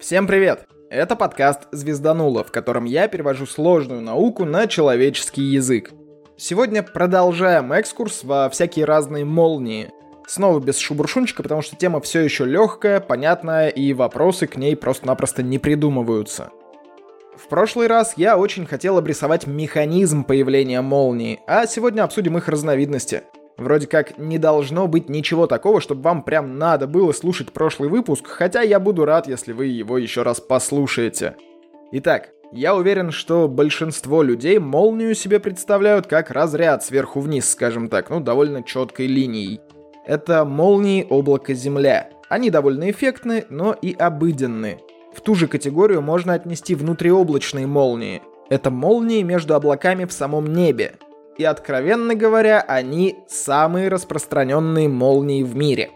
Всем привет! Это подкаст «Звездануло», в котором я перевожу сложную науку на человеческий язык. Сегодня продолжаем экскурс во всякие разные молнии. Снова без шубуршунчика, потому что тема все еще легкая, понятная, и вопросы к ней просто-напросто не придумываются. В прошлый раз я очень хотел обрисовать механизм появления молнии, а сегодня обсудим их разновидности – Вроде как не должно быть ничего такого, чтобы вам прям надо было слушать прошлый выпуск, хотя я буду рад, если вы его еще раз послушаете. Итак, я уверен, что большинство людей молнию себе представляют как разряд сверху вниз, скажем так, ну довольно четкой линией. Это молнии облака Земля. Они довольно эффектны, но и обыденны. В ту же категорию можно отнести внутриоблачные молнии. Это молнии между облаками в самом небе и, откровенно говоря, они самые распространенные молнии в мире.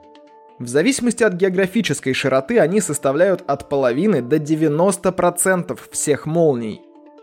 В зависимости от географической широты они составляют от половины до 90% всех молний.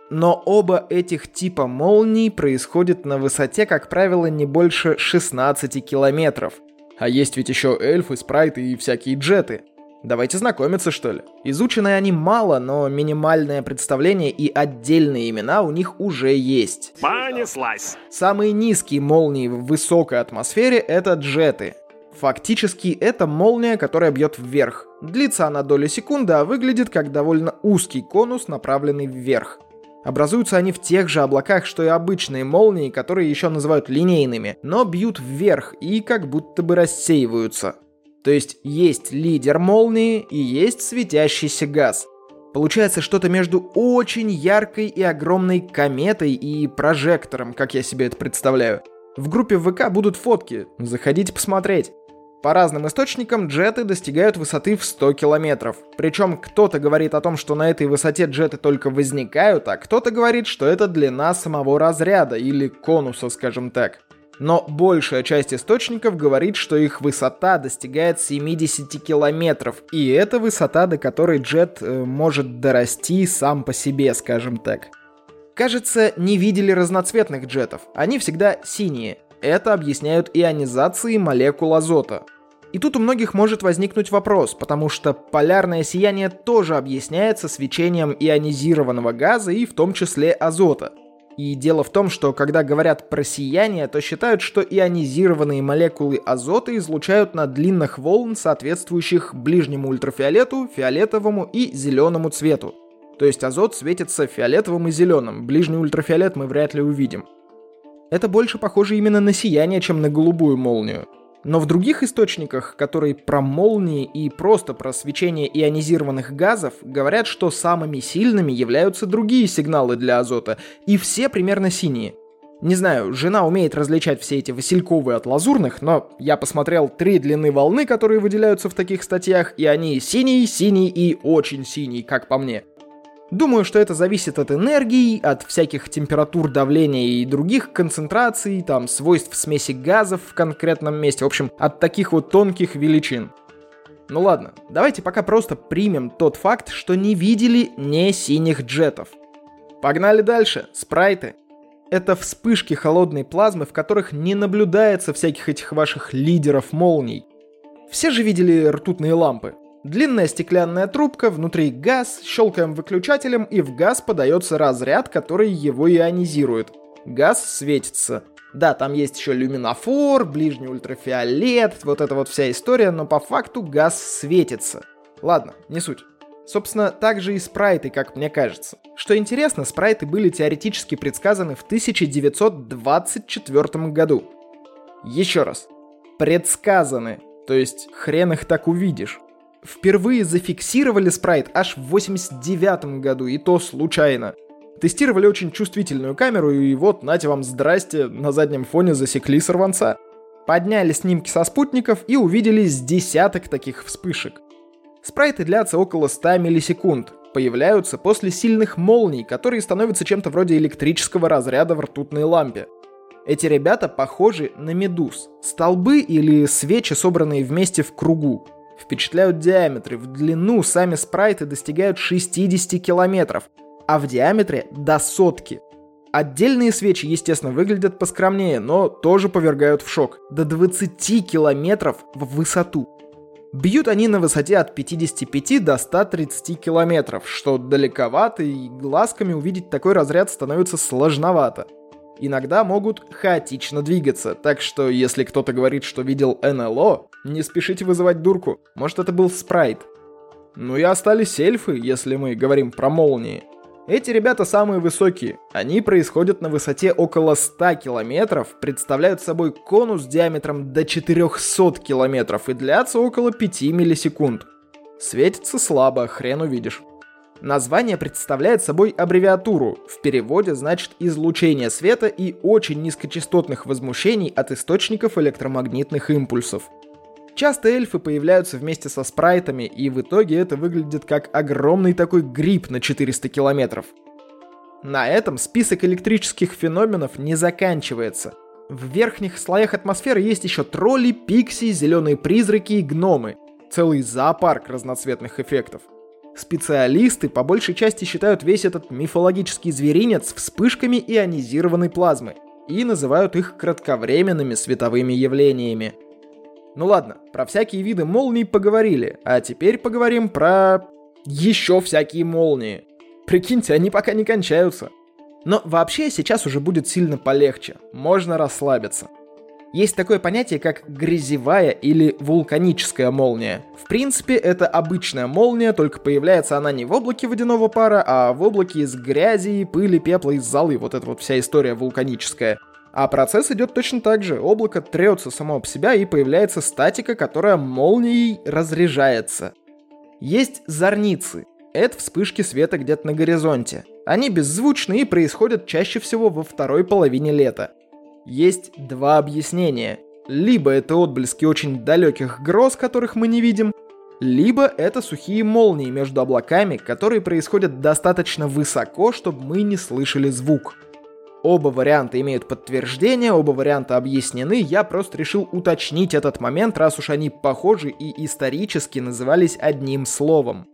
Но оба этих типа молний происходят на высоте, как правило, не больше 16 километров. А есть ведь еще эльфы, спрайты и всякие джеты. Давайте знакомиться, что ли. Изучены они мало, но минимальное представление и отдельные имена у них уже есть. Понеслась! Самые низкие молнии в высокой атмосфере — это джеты. Фактически, это молния, которая бьет вверх. Длится она доли секунды, а выглядит как довольно узкий конус, направленный вверх. Образуются они в тех же облаках, что и обычные молнии, которые еще называют линейными, но бьют вверх и как будто бы рассеиваются. То есть есть лидер молнии и есть светящийся газ. Получается что-то между очень яркой и огромной кометой и прожектором, как я себе это представляю. В группе ВК будут фотки, заходите посмотреть. По разным источникам джеты достигают высоты в 100 километров. Причем кто-то говорит о том, что на этой высоте джеты только возникают, а кто-то говорит, что это длина самого разряда или конуса, скажем так но большая часть источников говорит, что их высота достигает 70 километров, и это высота, до которой джет э, может дорасти сам по себе, скажем так. Кажется, не видели разноцветных джетов, они всегда синие. Это объясняют ионизацией молекул азота. И тут у многих может возникнуть вопрос, потому что полярное сияние тоже объясняется свечением ионизированного газа и в том числе азота – и дело в том, что когда говорят про сияние, то считают, что ионизированные молекулы азота излучают на длинных волн, соответствующих ближнему ультрафиолету, фиолетовому и зеленому цвету. То есть азот светится фиолетовым и зеленым, ближний ультрафиолет мы вряд ли увидим. Это больше похоже именно на сияние, чем на голубую молнию. Но в других источниках, которые про молнии и просто про свечение ионизированных газов, говорят, что самыми сильными являются другие сигналы для азота, и все примерно синие. Не знаю, жена умеет различать все эти васильковые от лазурных, но я посмотрел три длины волны, которые выделяются в таких статьях, и они синий, синий и очень синий, как по мне. Думаю, что это зависит от энергии, от всяких температур, давления и других концентраций, там, свойств смеси газов в конкретном месте, в общем, от таких вот тонких величин. Ну ладно, давайте пока просто примем тот факт, что не видели не синих джетов. Погнали дальше, спрайты. Это вспышки холодной плазмы, в которых не наблюдается всяких этих ваших лидеров молний. Все же видели ртутные лампы. Длинная стеклянная трубка, внутри газ, щелкаем выключателем и в газ подается разряд, который его ионизирует. Газ светится. Да, там есть еще люминофор, ближний ультрафиолет, вот эта вот вся история, но по факту газ светится. Ладно, не суть. Собственно, так же и спрайты, как мне кажется. Что интересно, спрайты были теоретически предсказаны в 1924 году. Еще раз. Предсказаны. То есть хрен их так увидишь впервые зафиксировали спрайт аж в 89 году, и то случайно. Тестировали очень чувствительную камеру, и вот, нате вам здрасте, на заднем фоне засекли сорванца. Подняли снимки со спутников и увидели с десяток таких вспышек. Спрайты длятся около 100 миллисекунд, появляются после сильных молний, которые становятся чем-то вроде электрического разряда в ртутной лампе. Эти ребята похожи на медуз, столбы или свечи, собранные вместе в кругу впечатляют диаметры. В длину сами спрайты достигают 60 километров, а в диаметре до сотки. Отдельные свечи, естественно, выглядят поскромнее, но тоже повергают в шок. До 20 километров в высоту. Бьют они на высоте от 55 до 130 километров, что далековато и глазками увидеть такой разряд становится сложновато. Иногда могут хаотично двигаться, так что если кто-то говорит, что видел НЛО, не спешите вызывать дурку, может это был спрайт. Ну и остались эльфы, если мы говорим про молнии. Эти ребята самые высокие. Они происходят на высоте около 100 километров, представляют собой конус диаметром до 400 километров и длятся около 5 миллисекунд. Светится слабо, хрен увидишь. Название представляет собой аббревиатуру, в переводе значит излучение света и очень низкочастотных возмущений от источников электромагнитных импульсов. Часто эльфы появляются вместе со спрайтами, и в итоге это выглядит как огромный такой гриб на 400 километров. На этом список электрических феноменов не заканчивается. В верхних слоях атмосферы есть еще тролли, пикси, зеленые призраки и гномы. Целый зоопарк разноцветных эффектов. Специалисты по большей части считают весь этот мифологический зверинец вспышками ионизированной плазмы и называют их кратковременными световыми явлениями – ну ладно, про всякие виды молний поговорили, а теперь поговорим про еще всякие молнии. Прикиньте, они пока не кончаются. Но вообще сейчас уже будет сильно полегче, можно расслабиться. Есть такое понятие, как грязевая или вулканическая молния. В принципе, это обычная молния, только появляется она не в облаке водяного пара, а в облаке из грязи, пыли, пепла и золы. Вот эта вот вся история вулканическая. А процесс идет точно так же. Облако трется само об себя и появляется статика, которая молнией разряжается. Есть зорницы. Это вспышки света где-то на горизонте. Они беззвучны и происходят чаще всего во второй половине лета. Есть два объяснения. Либо это отблески очень далеких гроз, которых мы не видим, либо это сухие молнии между облаками, которые происходят достаточно высоко, чтобы мы не слышали звук. Оба варианта имеют подтверждение, оба варианта объяснены, я просто решил уточнить этот момент, раз уж они похожи и исторически назывались одним словом.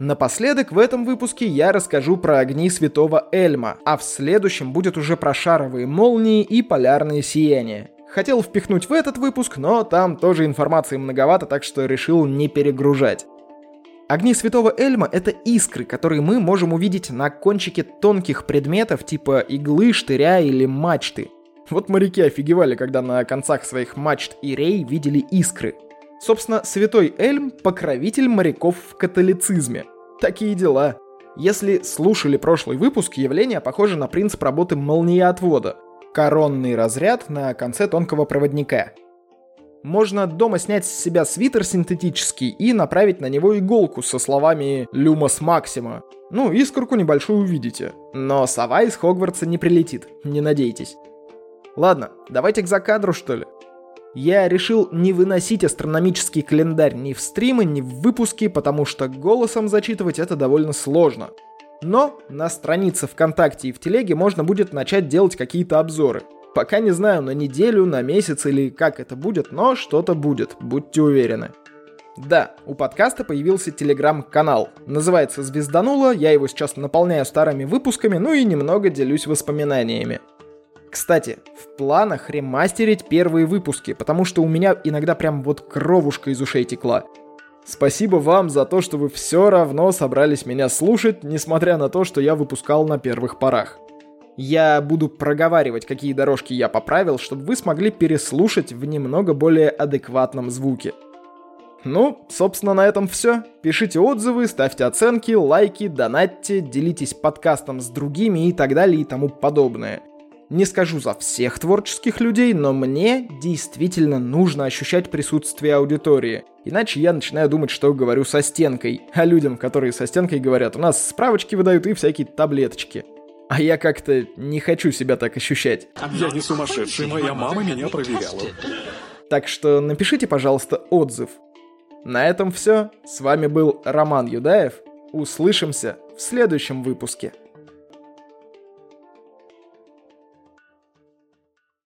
Напоследок в этом выпуске я расскажу про огни святого Эльма, а в следующем будет уже про шаровые молнии и полярные сияния. Хотел впихнуть в этот выпуск, но там тоже информации многовато, так что решил не перегружать. Огни святого Эльма — это искры, которые мы можем увидеть на кончике тонких предметов типа иглы, штыря или мачты. Вот моряки офигевали, когда на концах своих мачт и рей видели искры. Собственно, святой Эльм — покровитель моряков в католицизме. Такие дела. Если слушали прошлый выпуск, явление похоже на принцип работы молниеотвода. Коронный разряд на конце тонкого проводника — можно дома снять с себя свитер синтетический и направить на него иголку со словами «Люмос Максима». Ну, искорку небольшую увидите. Но сова из Хогвартса не прилетит, не надейтесь. Ладно, давайте к закадру, что ли. Я решил не выносить астрономический календарь ни в стримы, ни в выпуски, потому что голосом зачитывать это довольно сложно. Но на странице ВКонтакте и в Телеге можно будет начать делать какие-то обзоры. Пока не знаю, на неделю, на месяц или как это будет, но что-то будет, будьте уверены. Да, у подкаста появился телеграм-канал. Называется «Звездануло», я его сейчас наполняю старыми выпусками, ну и немного делюсь воспоминаниями. Кстати, в планах ремастерить первые выпуски, потому что у меня иногда прям вот кровушка из ушей текла. Спасибо вам за то, что вы все равно собрались меня слушать, несмотря на то, что я выпускал на первых порах. Я буду проговаривать, какие дорожки я поправил, чтобы вы смогли переслушать в немного более адекватном звуке. Ну, собственно, на этом все. Пишите отзывы, ставьте оценки, лайки, донатьте, делитесь подкастом с другими и так далее и тому подобное. Не скажу за всех творческих людей, но мне действительно нужно ощущать присутствие аудитории. Иначе я начинаю думать, что говорю со стенкой. А людям, которые со стенкой говорят, у нас справочки выдают и всякие таблеточки. А я как-то не хочу себя так ощущать. Я не сумасшедший, моя мама меня проверяла. Так что напишите, пожалуйста, отзыв. На этом все. С вами был Роман Юдаев. Услышимся в следующем выпуске.